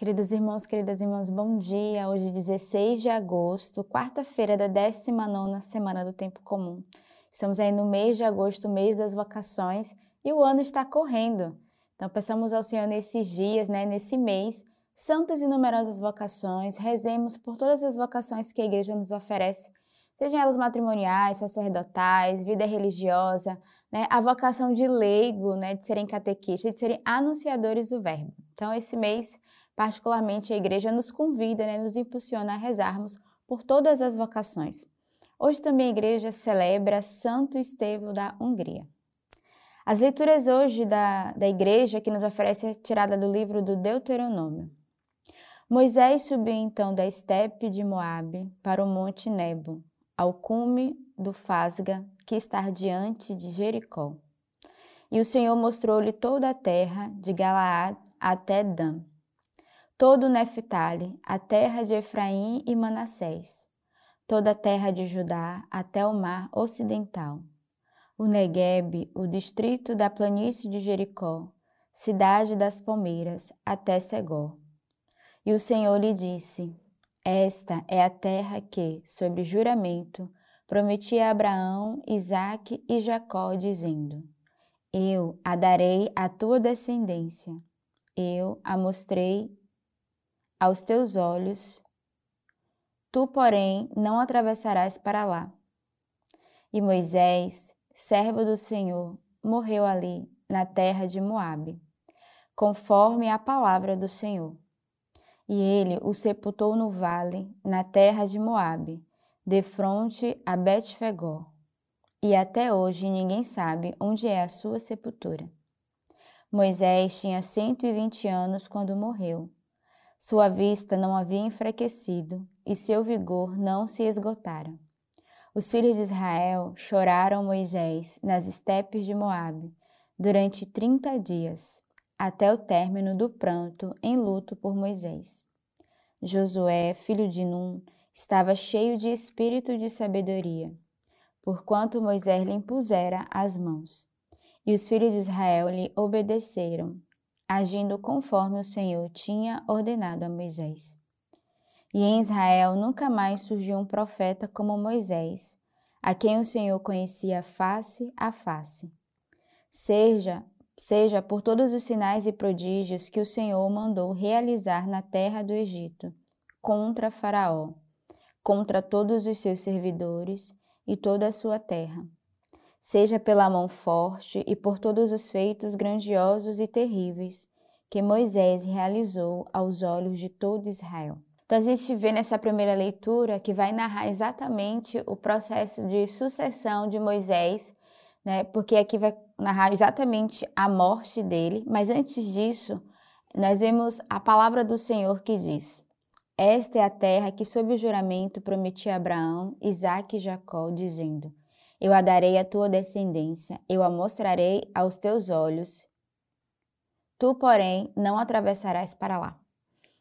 Queridos irmãos, queridas irmãs, bom dia. Hoje, 16 de agosto, quarta-feira da 19 semana do Tempo Comum. Estamos aí no mês de agosto, mês das vocações, e o ano está correndo. Então, peçamos ao Senhor nesses dias, né, nesse mês, santas e numerosas vocações, rezemos por todas as vocações que a igreja nos oferece, sejam elas matrimoniais, sacerdotais, vida religiosa, né, a vocação de leigo, né, de serem catequistas, de serem anunciadores do verbo. Então, esse mês Particularmente, a igreja nos convida, né, nos impulsiona a rezarmos por todas as vocações. Hoje também a igreja celebra Santo Estevão da Hungria. As leituras hoje da, da igreja que nos oferece é tirada do livro do Deuteronômio. Moisés subiu então da estepe de Moabe para o monte Nebo, ao cume do Fasga, que está diante de Jericó. E o Senhor mostrou-lhe toda a terra, de Galaad até Dan, todo Neftali, a terra de Efraim e Manassés, toda a terra de Judá até o mar ocidental, o Negueb, o distrito da planície de Jericó, cidade das palmeiras, até Segó. E o Senhor lhe disse: Esta é a terra que, sob juramento, prometi a Abraão, Isaque e Jacó, dizendo: Eu a darei à tua descendência. Eu a mostrei aos teus olhos, tu, porém, não atravessarás para lá. E Moisés, servo do Senhor, morreu ali, na terra de Moabe, conforme a palavra do Senhor. E ele o sepultou no vale, na terra de Moabe, de fronte a Betfegó. E até hoje ninguém sabe onde é a sua sepultura. Moisés tinha cento e vinte anos quando morreu sua vista não havia enfraquecido e seu vigor não se esgotara. Os filhos de Israel choraram Moisés nas estepes de Moabe durante trinta dias, até o término do pranto em luto por Moisés. Josué, filho de Num, estava cheio de espírito de sabedoria, porquanto Moisés lhe impusera as mãos. E os filhos de Israel lhe obedeceram, agindo conforme o Senhor tinha ordenado a Moisés. E em Israel nunca mais surgiu um profeta como Moisés, a quem o Senhor conhecia face a face. Seja, seja por todos os sinais e prodígios que o Senhor mandou realizar na terra do Egito, contra Faraó, contra todos os seus servidores e toda a sua terra seja pela mão forte e por todos os feitos grandiosos e terríveis que Moisés realizou aos olhos de todo Israel. Então a gente vê nessa primeira leitura que vai narrar exatamente o processo de sucessão de Moisés, né? Porque aqui vai narrar exatamente a morte dele, mas antes disso, nós vemos a palavra do Senhor que diz: Esta é a terra que sob o juramento prometi a Abraão, Isaque e Jacó, dizendo: eu a darei à tua descendência, eu a mostrarei aos teus olhos. Tu, porém, não atravessarás para lá.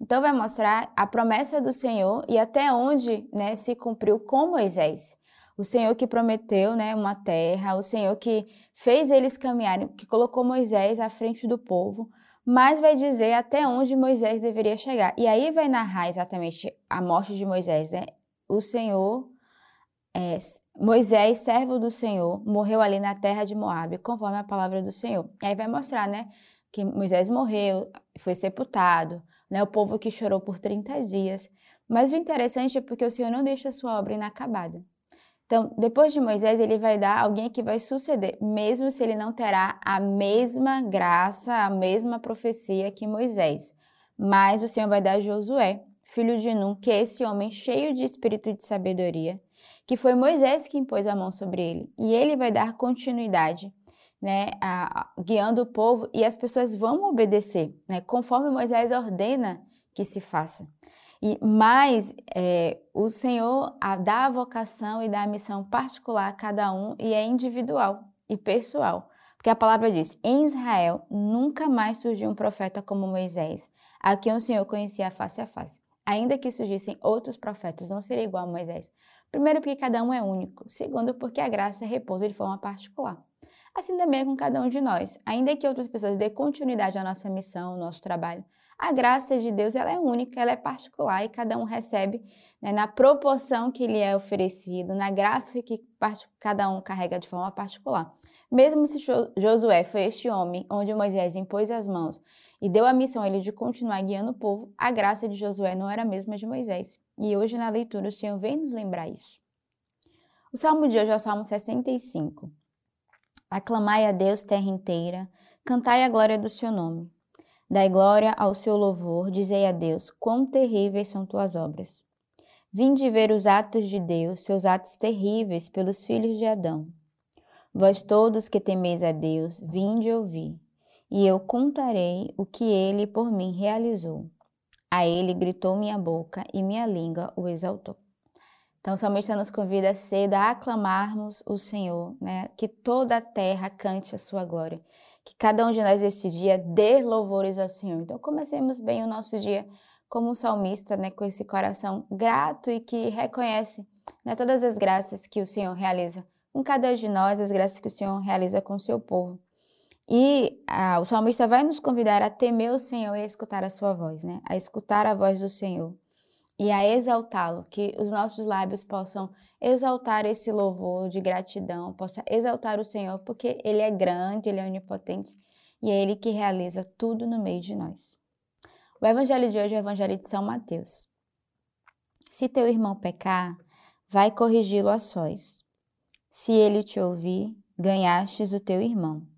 Então vai mostrar a promessa do Senhor e até onde né, se cumpriu com Moisés. O Senhor que prometeu né, uma terra, o Senhor que fez eles caminharem, que colocou Moisés à frente do povo, mas vai dizer até onde Moisés deveria chegar. E aí vai narrar exatamente a morte de Moisés. Né? O Senhor é, Moisés, servo do Senhor, morreu ali na terra de Moabe, conforme a palavra do Senhor. E aí vai mostrar, né, que Moisés morreu, foi sepultado, né, o povo que chorou por 30 dias. Mas o interessante é porque o Senhor não deixa a sua obra inacabada. Então, depois de Moisés, ele vai dar alguém que vai suceder, mesmo se ele não terá a mesma graça, a mesma profecia que Moisés. Mas o Senhor vai dar Josué, filho de Num, que é esse homem cheio de espírito de sabedoria, que foi Moisés que impôs a mão sobre ele. E ele vai dar continuidade, né, a, a, guiando o povo e as pessoas vão obedecer, né, conforme Moisés ordena que se faça. E mais é, o Senhor a, dá a vocação e dá a missão particular a cada um e é individual e pessoal. Porque a palavra diz: em Israel nunca mais surgiu um profeta como Moisés, a quem o Senhor conhecia face a face. Ainda que surgissem outros profetas, não seria igual a Moisés, Primeiro, porque cada um é único. Segundo, porque a graça repousa de forma particular. Assim também é com cada um de nós. Ainda que outras pessoas dêem continuidade à nossa missão, ao nosso trabalho, A graça de Deus ela é única, ela é particular e cada um recebe né, na proporção que lhe é oferecido, na graça que cada um carrega de forma particular. Mesmo se Josué foi este homem onde Moisés impôs as mãos e deu a missão a ele de continuar guiando o povo, a graça de Josué não era a mesma de Moisés. E hoje na leitura o Senhor vem nos lembrar isso. O salmo de hoje é o salmo 65. Aclamai a Deus, terra inteira, cantai a glória do seu nome. Dai glória ao seu louvor, dizei a Deus, quão terríveis são tuas obras. Vinde ver os atos de Deus, seus atos terríveis pelos filhos de Adão. Vós todos que temeis a Deus, vinde ouvir, e eu contarei o que ele por mim realizou. A ele gritou minha boca e minha língua o exaltou. Então, o salmista nos convida cedo a aclamarmos o Senhor, né? que toda a terra cante a sua glória, que cada um de nós esse dia dê louvores ao Senhor. Então, comecemos bem o nosso dia como um salmista, né? com esse coração grato e que reconhece né? todas as graças que o Senhor realiza com cada um de nós, as graças que o Senhor realiza com o seu povo. E ah, o salmista vai nos convidar a temer o Senhor e a escutar a sua voz, né? a escutar a voz do Senhor e a exaltá-lo, que os nossos lábios possam exaltar esse louvor de gratidão, possa exaltar o Senhor, porque Ele é grande, Ele é onipotente e é Ele que realiza tudo no meio de nós. O evangelho de hoje é o evangelho de São Mateus. Se teu irmão pecar, vai corrigi-lo a sós. Se ele te ouvir, ganhastes o teu irmão.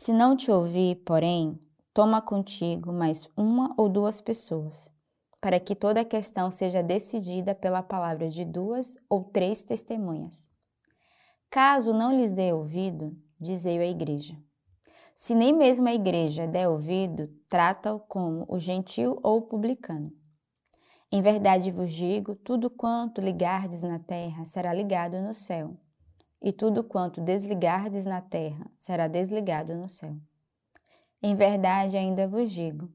Se não te ouvir, porém, toma contigo mais uma ou duas pessoas para que toda a questão seja decidida pela palavra de duas ou três testemunhas. Caso não lhes dê ouvido, dizei à igreja. Se nem mesmo a igreja der ouvido, trata-o como o gentil ou o publicano. Em verdade vos digo: tudo quanto ligardes na terra será ligado no céu, e tudo quanto desligardes na terra será desligado no céu. Em verdade ainda vos digo: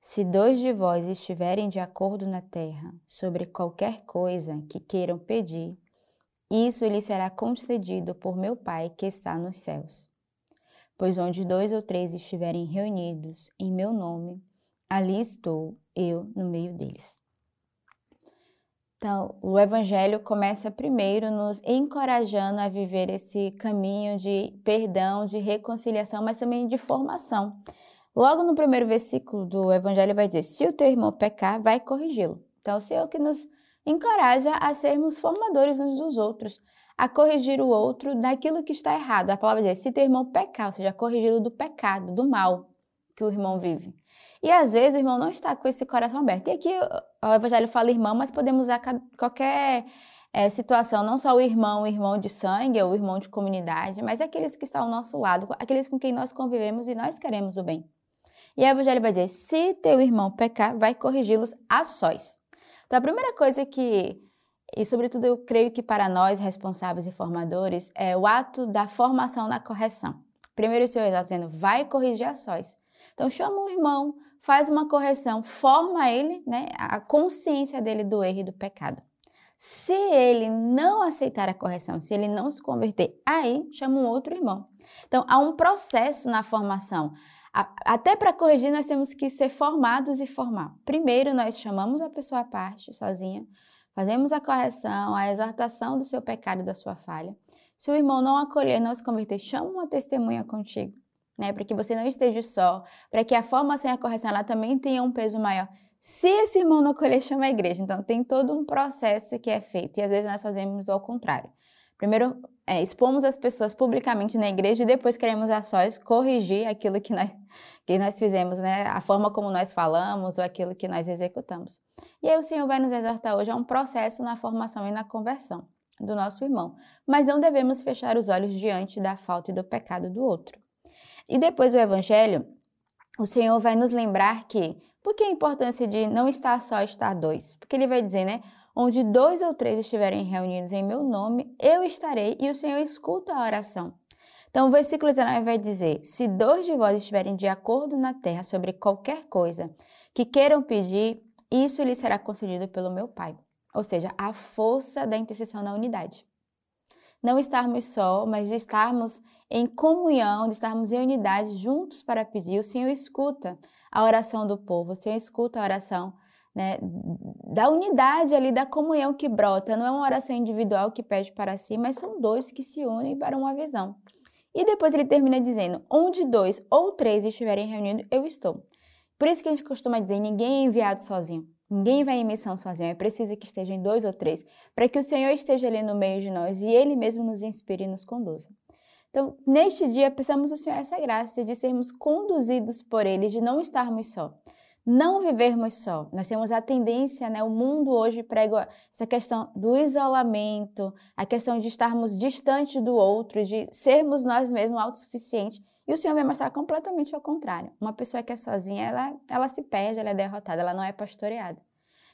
se dois de vós estiverem de acordo na terra sobre qualquer coisa que queiram pedir, isso lhe será concedido por meu Pai que está nos céus. Pois onde dois ou três estiverem reunidos em meu nome, ali estou eu no meio deles. Então, o Evangelho começa primeiro nos encorajando a viver esse caminho de perdão, de reconciliação, mas também de formação. Logo no primeiro versículo do Evangelho vai dizer: Se o teu irmão pecar, vai corrigi-lo. Então, o Senhor que nos encoraja a sermos formadores uns dos outros, a corrigir o outro daquilo que está errado. A palavra diz: se teu irmão pecar, ou seja, corrigi-lo do pecado, do mal que o irmão vive. E às vezes o irmão não está com esse coração aberto. E aqui o Evangelho fala irmão, mas podemos usar qualquer é, situação, não só o irmão, o irmão de sangue ou o irmão de comunidade, mas aqueles que estão ao nosso lado, aqueles com quem nós convivemos e nós queremos o bem. E o Evangelho vai dizer: se teu irmão pecar, vai corrigi-los a sós. Então, a primeira coisa que, e sobretudo eu creio que para nós, responsáveis e formadores, é o ato da formação na correção. Primeiro o Senhor está dizendo: vai corrigir a sós. Então, chama o irmão, faz uma correção, forma ele, né, a consciência dele do erro e do pecado. Se ele não aceitar a correção, se ele não se converter, aí chama um outro irmão. Então, há um processo na formação. Até para corrigir, nós temos que ser formados e formar. Primeiro, nós chamamos a pessoa à parte, sozinha, fazemos a correção, a exortação do seu pecado e da sua falha. Se o irmão não acolher, não se converter, chama uma testemunha contigo, né? Para que você não esteja só, para que a formação e a correção ela também tenha um peso maior. Se esse irmão não acolher, chama a igreja. Então, tem todo um processo que é feito e às vezes nós fazemos ao contrário. Primeiro, é, expomos as pessoas publicamente na igreja e depois queremos a sós corrigir aquilo que nós, que nós fizemos, né? A forma como nós falamos ou aquilo que nós executamos. E aí o Senhor vai nos exortar hoje a um processo na formação e na conversão do nosso irmão. Mas não devemos fechar os olhos diante da falta e do pecado do outro. E depois do Evangelho, o Senhor vai nos lembrar que, por que a importância de não estar só, estar dois? Porque ele vai dizer, né? Onde dois ou três estiverem reunidos em meu nome, eu estarei e o Senhor escuta a oração. Então, o versículo 19 vai dizer: Se dois de vós estiverem de acordo na terra sobre qualquer coisa que queiram pedir, isso lhe será concedido pelo meu Pai. Ou seja, a força da intercessão na unidade. Não estarmos só, mas de estarmos em comunhão, de estarmos em unidade juntos para pedir, o Senhor escuta a oração do povo, o Senhor escuta a oração né, da unidade ali, da comunhão que brota. Não é uma oração individual que pede para si, mas são dois que se unem para uma visão. E depois ele termina dizendo: onde dois ou três estiverem reunidos, eu estou. Por isso que a gente costuma dizer: ninguém é enviado sozinho. Ninguém vai em missão sozinho. É preciso que estejam dois ou três, para que o Senhor esteja ali no meio de nós e Ele mesmo nos inspire e nos conduza. Então, neste dia, peçamos ao Senhor essa graça de sermos conduzidos por Ele, de não estarmos só não vivermos só. Nós temos a tendência, né? O mundo hoje prega essa questão do isolamento, a questão de estarmos distantes do outro, de sermos nós mesmos autossuficientes. E o Senhor vai mostrar completamente ao contrário. Uma pessoa que é sozinha, ela, ela se perde, ela é derrotada, ela não é pastoreada.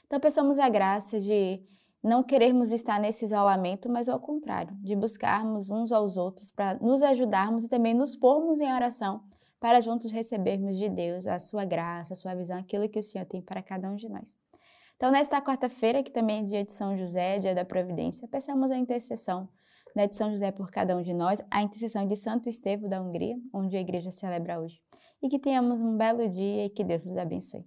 Então, pensamos a graça de não querermos estar nesse isolamento, mas ao contrário, de buscarmos uns aos outros para nos ajudarmos e também nos pormos em oração para juntos recebermos de Deus a sua graça, a sua visão, aquilo que o Senhor tem para cada um de nós. Então, nesta quarta-feira, que também é dia de São José, dia da providência, peçamos a intercessão né, de São José por cada um de nós, a intercessão de Santo Estevão da Hungria, onde a igreja celebra hoje. E que tenhamos um belo dia e que Deus nos abençoe.